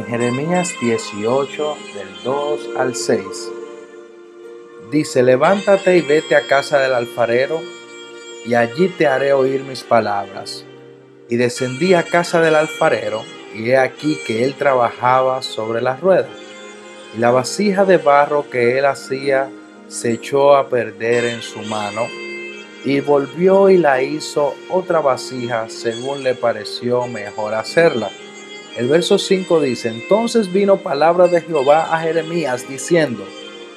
Jeremías 18 del 2 al 6. Dice, levántate y vete a casa del alfarero, y allí te haré oír mis palabras. Y descendí a casa del alfarero, y he aquí que él trabajaba sobre la rueda. Y la vasija de barro que él hacía se echó a perder en su mano, y volvió y la hizo otra vasija según le pareció mejor hacerla. El verso 5 dice, entonces vino palabra de Jehová a Jeremías diciendo,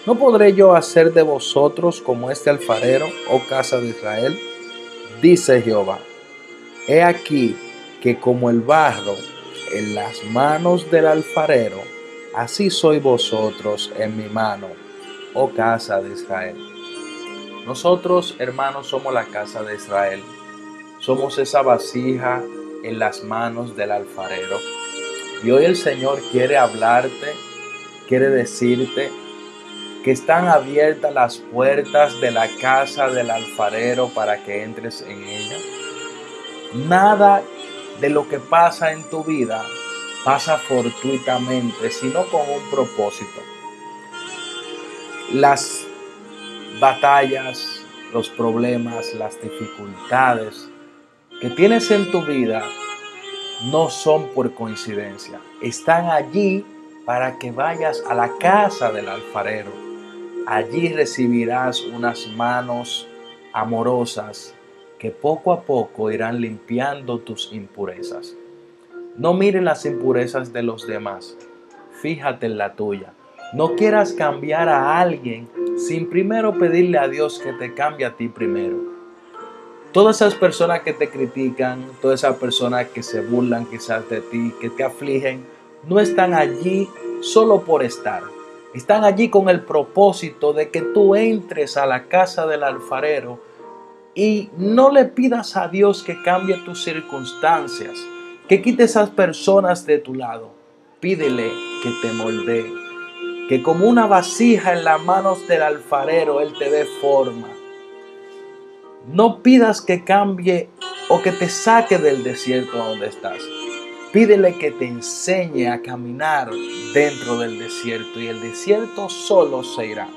¿no podré yo hacer de vosotros como este alfarero, oh casa de Israel? Dice Jehová, he aquí que como el barro en las manos del alfarero, así soy vosotros en mi mano, oh casa de Israel. Nosotros, hermanos, somos la casa de Israel. Somos esa vasija en las manos del alfarero. Y hoy el Señor quiere hablarte, quiere decirte que están abiertas las puertas de la casa del alfarero para que entres en ella. Nada de lo que pasa en tu vida pasa fortuitamente, sino con un propósito. Las batallas, los problemas, las dificultades que tienes en tu vida no son por coincidencia. Están allí para que vayas a la casa del alfarero. Allí recibirás unas manos amorosas que poco a poco irán limpiando tus impurezas. No mires las impurezas de los demás, fíjate en la tuya. No quieras cambiar a alguien sin primero pedirle a Dios que te cambie a ti primero. Todas esas personas que te critican, todas esas personas que se burlan quizás de ti, que te afligen, no están allí solo por estar. Están allí con el propósito de que tú entres a la casa del alfarero y no le pidas a Dios que cambie tus circunstancias, que quite esas personas de tu lado. Pídele que te moldee, que como una vasija en las manos del alfarero Él te dé forma no pidas que cambie o que te saque del desierto donde estás. Pídele que te enseñe a caminar dentro del desierto y el desierto solo se irá.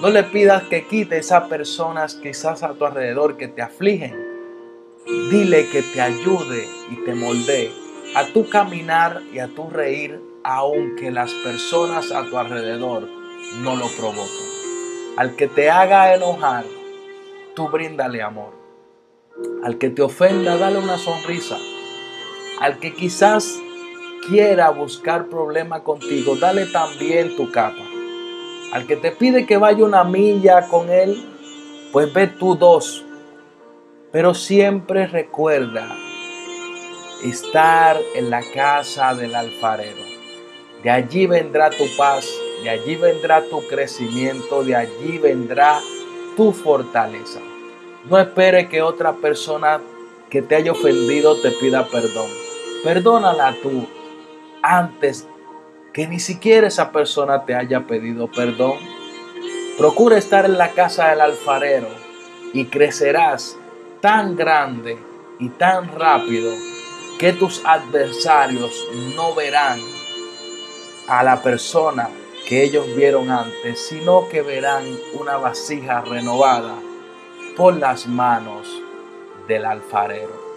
No le pidas que quite esas personas quizás a tu alrededor que te afligen. Dile que te ayude y te moldee a tu caminar y a tu reír aunque las personas a tu alrededor no lo provoquen. Al que te haga enojar, bríndale amor. Al que te ofenda, dale una sonrisa. Al que quizás quiera buscar problema contigo, dale también tu capa. Al que te pide que vaya una milla con él, pues ve tú dos. Pero siempre recuerda estar en la casa del alfarero. De allí vendrá tu paz, de allí vendrá tu crecimiento, de allí vendrá tu fortaleza. No espere que otra persona que te haya ofendido te pida perdón. Perdónala tú antes que ni siquiera esa persona te haya pedido perdón. Procura estar en la casa del alfarero y crecerás tan grande y tan rápido que tus adversarios no verán a la persona que ellos vieron antes, sino que verán una vasija renovada por las manos del alfarero.